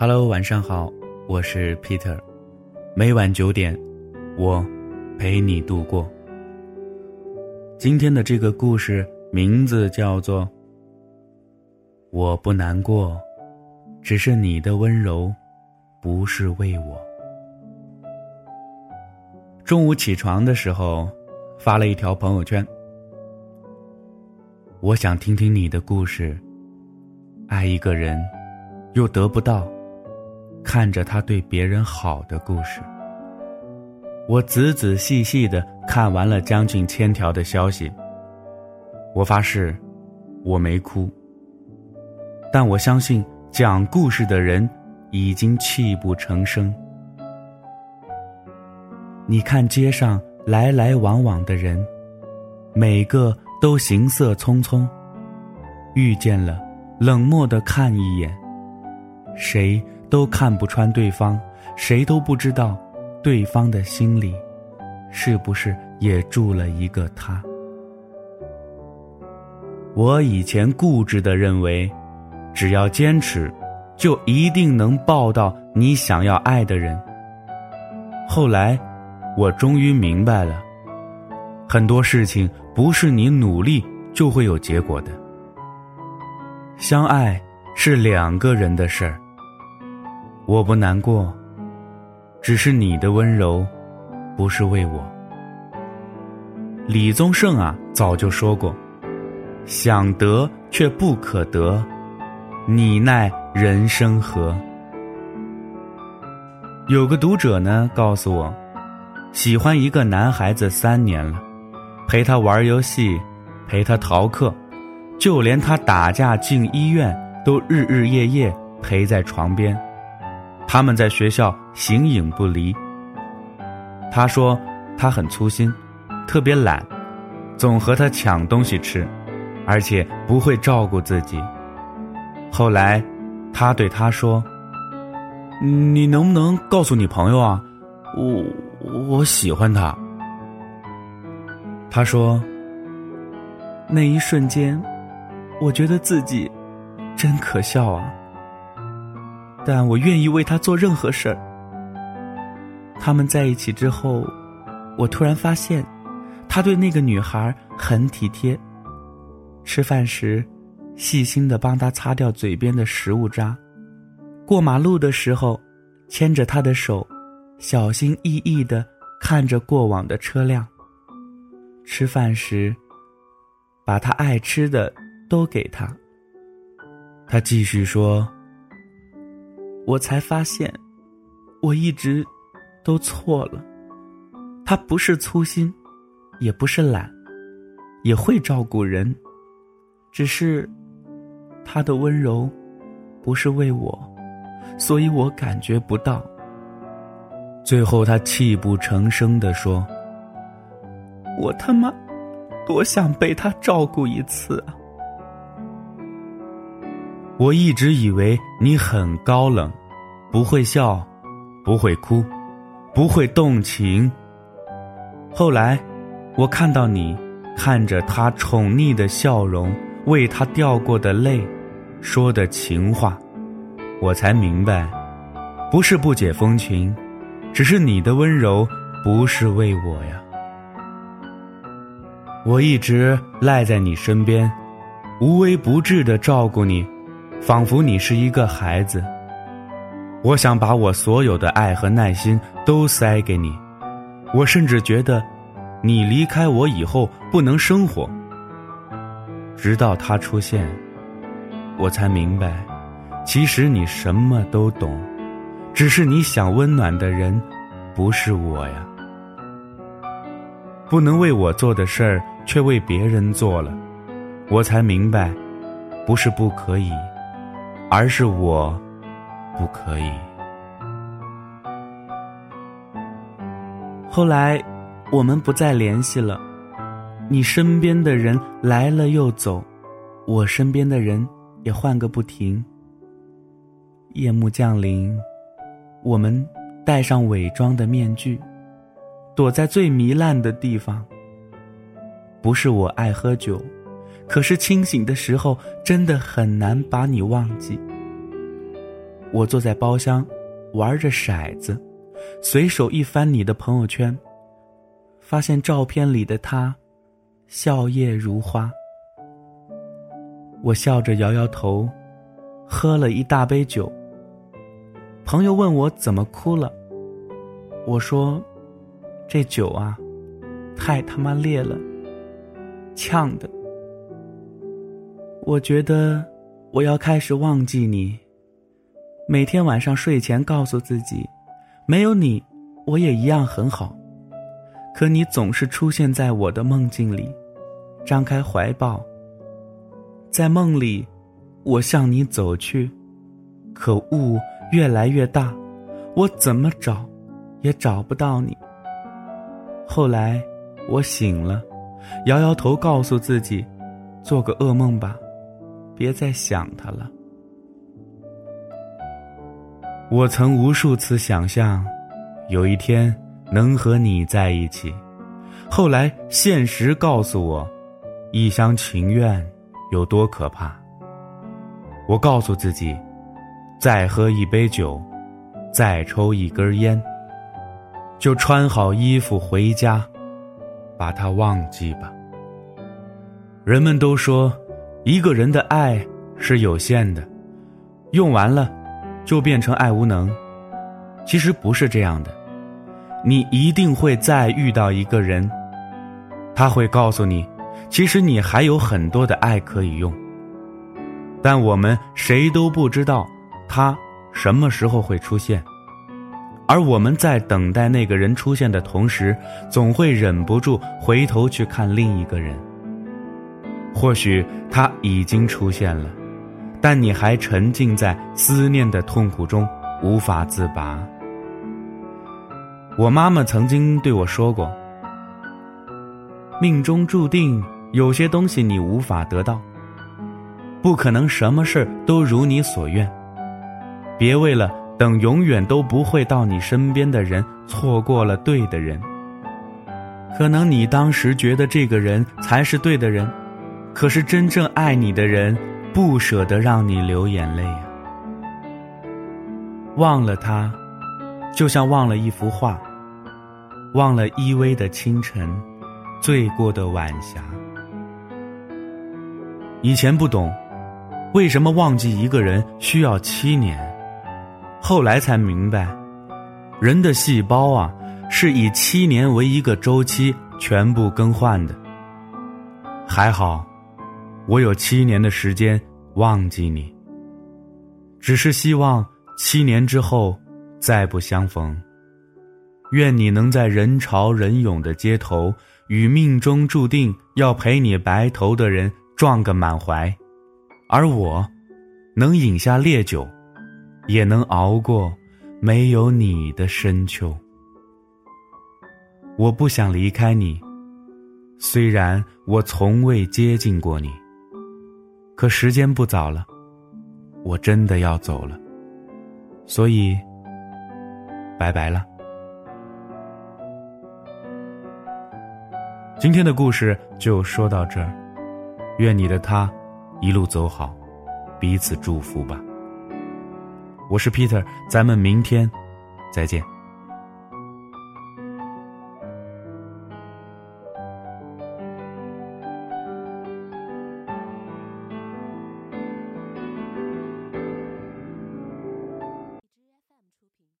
Hello，晚上好，我是 Peter。每晚九点，我陪你度过。今天的这个故事名字叫做《我不难过》，只是你的温柔不是为我。中午起床的时候，发了一条朋友圈。我想听听你的故事。爱一个人，又得不到，看着他对别人好的故事。我仔仔细细的看完了将近千条的消息。我发誓，我没哭。但我相信讲故事的人已经泣不成声。你看街上来来往往的人，每个都行色匆匆，遇见了，冷漠的看一眼。谁都看不穿对方，谁都不知道。对方的心里，是不是也住了一个他？我以前固执的认为，只要坚持，就一定能抱到你想要爱的人。后来，我终于明白了，很多事情不是你努力就会有结果的。相爱是两个人的事儿，我不难过。只是你的温柔，不是为我。李宗盛啊，早就说过：“想得却不可得，你奈人生何？”有个读者呢，告诉我，喜欢一个男孩子三年了，陪他玩游戏，陪他逃课，就连他打架进医院，都日日夜夜陪在床边。他们在学校形影不离。他说他很粗心，特别懒，总和他抢东西吃，而且不会照顾自己。后来，他对他说：“你能不能告诉你朋友啊？我我喜欢他。”他说：“那一瞬间，我觉得自己真可笑啊。”但我愿意为他做任何事儿。他们在一起之后，我突然发现，他对那个女孩很体贴。吃饭时，细心的帮她擦掉嘴边的食物渣；过马路的时候，牵着她的手，小心翼翼的看着过往的车辆。吃饭时，把他爱吃的都给他。他继续说。我才发现，我一直都错了。他不是粗心，也不是懒，也会照顾人，只是他的温柔不是为我，所以我感觉不到。最后，他泣不成声的说：“我他妈多想被他照顾一次啊！”我一直以为你很高冷。不会笑，不会哭，不会动情。后来，我看到你看着他宠溺的笑容，为他掉过的泪，说的情话，我才明白，不是不解风情，只是你的温柔不是为我呀。我一直赖在你身边，无微不至的照顾你，仿佛你是一个孩子。我想把我所有的爱和耐心都塞给你，我甚至觉得，你离开我以后不能生活。直到他出现，我才明白，其实你什么都懂，只是你想温暖的人，不是我呀。不能为我做的事儿，却为别人做了，我才明白，不是不可以，而是我。不可以。后来，我们不再联系了。你身边的人来了又走，我身边的人也换个不停。夜幕降临，我们戴上伪装的面具，躲在最糜烂的地方。不是我爱喝酒，可是清醒的时候，真的很难把你忘记。我坐在包厢，玩着骰子，随手一翻你的朋友圈，发现照片里的他，笑靥如花。我笑着摇摇头，喝了一大杯酒。朋友问我怎么哭了，我说：“这酒啊，太他妈烈了，呛的。”我觉得我要开始忘记你。每天晚上睡前告诉自己，没有你，我也一样很好。可你总是出现在我的梦境里，张开怀抱。在梦里，我向你走去，可雾越来越大，我怎么找，也找不到你。后来我醒了，摇摇头，告诉自己，做个噩梦吧。别再想他了。我曾无数次想象，有一天能和你在一起。后来现实告诉我，一厢情愿有多可怕。我告诉自己，再喝一杯酒，再抽一根烟，就穿好衣服回家，把它忘记吧。人们都说。一个人的爱是有限的，用完了就变成爱无能。其实不是这样的，你一定会再遇到一个人，他会告诉你，其实你还有很多的爱可以用。但我们谁都不知道他什么时候会出现，而我们在等待那个人出现的同时，总会忍不住回头去看另一个人。或许他已经出现了，但你还沉浸在思念的痛苦中无法自拔。我妈妈曾经对我说过：“命中注定有些东西你无法得到，不可能什么事都如你所愿。别为了等永远都不会到你身边的人，错过了对的人。可能你当时觉得这个人才是对的人。”可是真正爱你的人，不舍得让你流眼泪啊！忘了他，就像忘了一幅画，忘了依偎的清晨，醉过的晚霞。以前不懂，为什么忘记一个人需要七年，后来才明白，人的细胞啊，是以七年为一个周期全部更换的。还好。我有七年的时间忘记你，只是希望七年之后再不相逢。愿你能在人潮人涌的街头，与命中注定要陪你白头的人撞个满怀，而我，能饮下烈酒，也能熬过没有你的深秋。我不想离开你，虽然我从未接近过你。可时间不早了，我真的要走了，所以，拜拜了。今天的故事就说到这儿，愿你的他一路走好，彼此祝福吧。我是 Peter，咱们明天再见。